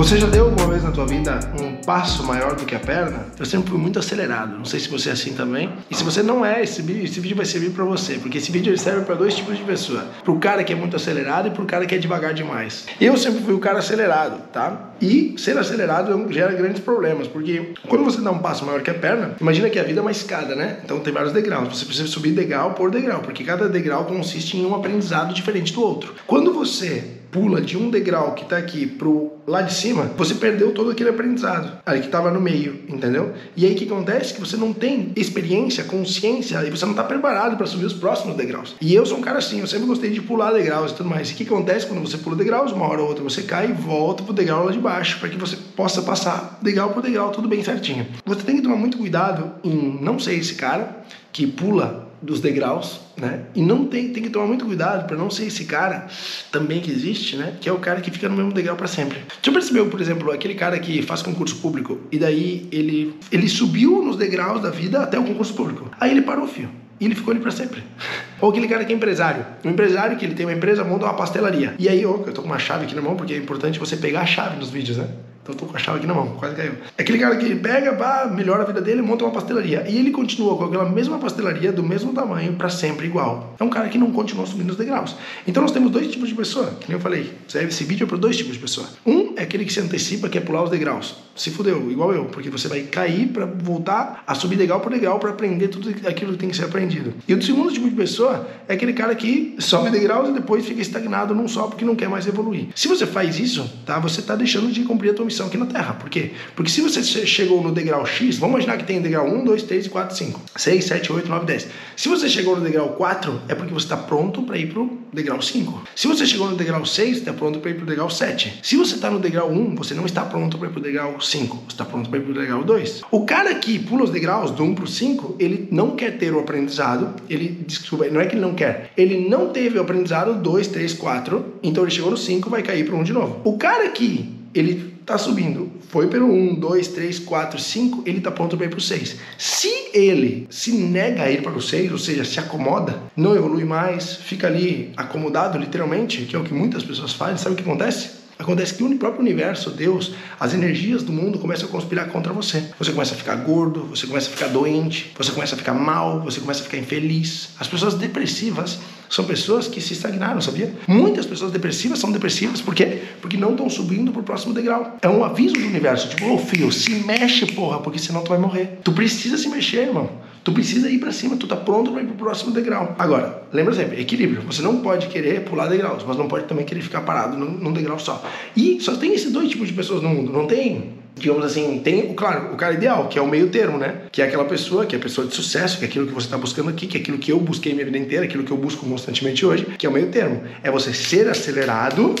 Você já deu alguma vez na tua vida um passo maior do que a perna? Eu sempre fui muito acelerado. Não sei se você é assim também. E se você não é, esse vídeo, esse vídeo vai servir para você, porque esse vídeo serve para dois tipos de pessoa: pro cara que é muito acelerado e pro cara que é devagar demais. Eu sempre fui o cara acelerado, tá? E ser acelerado gera grandes problemas, porque quando você dá um passo maior que a perna, imagina que a vida é uma escada, né? Então tem vários degraus. Você precisa subir degrau por degrau, porque cada degrau consiste em um aprendizado diferente do outro. Quando você pula de um degrau que está aqui pro lá de cima, você perdeu todo aquele aprendizado ali que estava no meio, entendeu? E aí o que acontece? Que você não tem experiência, consciência e você não está preparado para subir os próximos degraus. E eu sou um cara assim, eu sempre gostei de pular degraus e tudo mais. E o que acontece quando você pula degraus? Uma hora ou outra você cai e volta pro degrau lá de baixo para que você possa passar degrau por degrau tudo bem certinho. Você tem que tomar muito cuidado em não ser esse cara que pula dos degraus, né? E não tem, tem que tomar muito cuidado para não ser esse cara também que existe, né? Que é o cara que fica no mesmo degrau para sempre. Já percebeu, por exemplo, aquele cara que faz concurso público e daí ele ele subiu nos degraus da vida até o concurso público. Aí ele parou, fio. E ele ficou ali para sempre. Ou aquele cara que é empresário. Um empresário que ele tem uma empresa, monta uma pastelaria. E aí, ó, eu tô com uma chave aqui na mão, porque é importante você pegar a chave nos vídeos, né? Então eu tô com a chave aqui na mão, quase caiu. É aquele cara que pega, pá, melhora a vida dele, monta uma pastelaria. E ele continua com aquela mesma pastelaria, do mesmo tamanho, para sempre igual. É um cara que não continua subindo os degraus. Então nós temos dois tipos de pessoa, que nem eu falei. Esse vídeo é para dois tipos de pessoa. Um é aquele que se antecipa, quer pular os degraus. Se fudeu, igual eu, porque você vai cair para voltar a subir degrau por degrau para aprender tudo aquilo que tem que ser aprendido. E o segundo tipo de pessoa é aquele cara que sobe degraus e depois fica estagnado num só porque não quer mais evoluir. Se você faz isso, tá? Você está deixando de cumprir a tua missão aqui na Terra. Por quê? Porque se você chegou no degrau X, vamos imaginar que tem degrau 1, 2, 3, 4, 5, 6, 7, 8, 9, 10. Se você chegou no degrau 4, é porque você está pronto para ir pro degrau 5. Se você chegou no degrau 6, está pronto para ir pro degrau 7. Se você está no degrau 1, você não está pronto para ir pro degrau 5. Você está pronto para ir pro degrau 2. O cara que pula os degraus do 1 pro 5, ele não quer ter o aprendizado, ele, desculpa, não é que ele não quer, ele não teve o aprendizado 2, 3, 4, então ele chegou no 5, vai cair para 1 de novo. O cara que ele está subindo, foi pelo 1, 2, 3, 4, 5, ele está pronto para ir para o 6. Se ele se nega a ir para o 6, ou seja, se acomoda, não evolui mais, fica ali acomodado literalmente, que é o que muitas pessoas fazem, sabe o que acontece? Acontece que o próprio universo, Deus, as energias do mundo começam a conspirar contra você. Você começa a ficar gordo, você começa a ficar doente, você começa a ficar mal, você começa a ficar infeliz. As pessoas depressivas são pessoas que se estagnaram, sabia? Muitas pessoas depressivas são depressivas por quê? Porque não estão subindo pro próximo degrau. É um aviso do universo, tipo, ô oh, filho, se mexe, porra, porque senão tu vai morrer. Tu precisa se mexer, irmão. Tu precisa ir para cima, tu tá pronto para ir pro próximo degrau. Agora, lembra sempre, equilíbrio. Você não pode querer pular degraus, mas não pode também querer ficar parado num, num degrau só. E só tem esses dois tipos de pessoas no mundo, não tem digamos assim, tem, claro, o cara ideal, que é o meio termo, né? Que é aquela pessoa, que é a pessoa de sucesso, que é aquilo que você está buscando aqui, que é aquilo que eu busquei minha vida inteira, aquilo que eu busco constantemente hoje, que é o meio termo. É você ser acelerado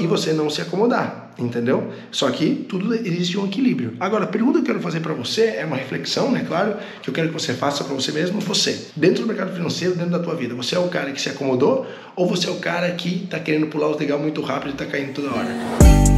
e você não se acomodar, entendeu? Só que tudo existe um equilíbrio. Agora, a pergunta que eu quero fazer para você é uma reflexão, né? Claro, que eu quero que você faça para você mesmo, você, dentro do mercado financeiro, dentro da tua vida, você é o cara que se acomodou ou você é o cara que está querendo pular os legal muito rápido e está caindo toda hora?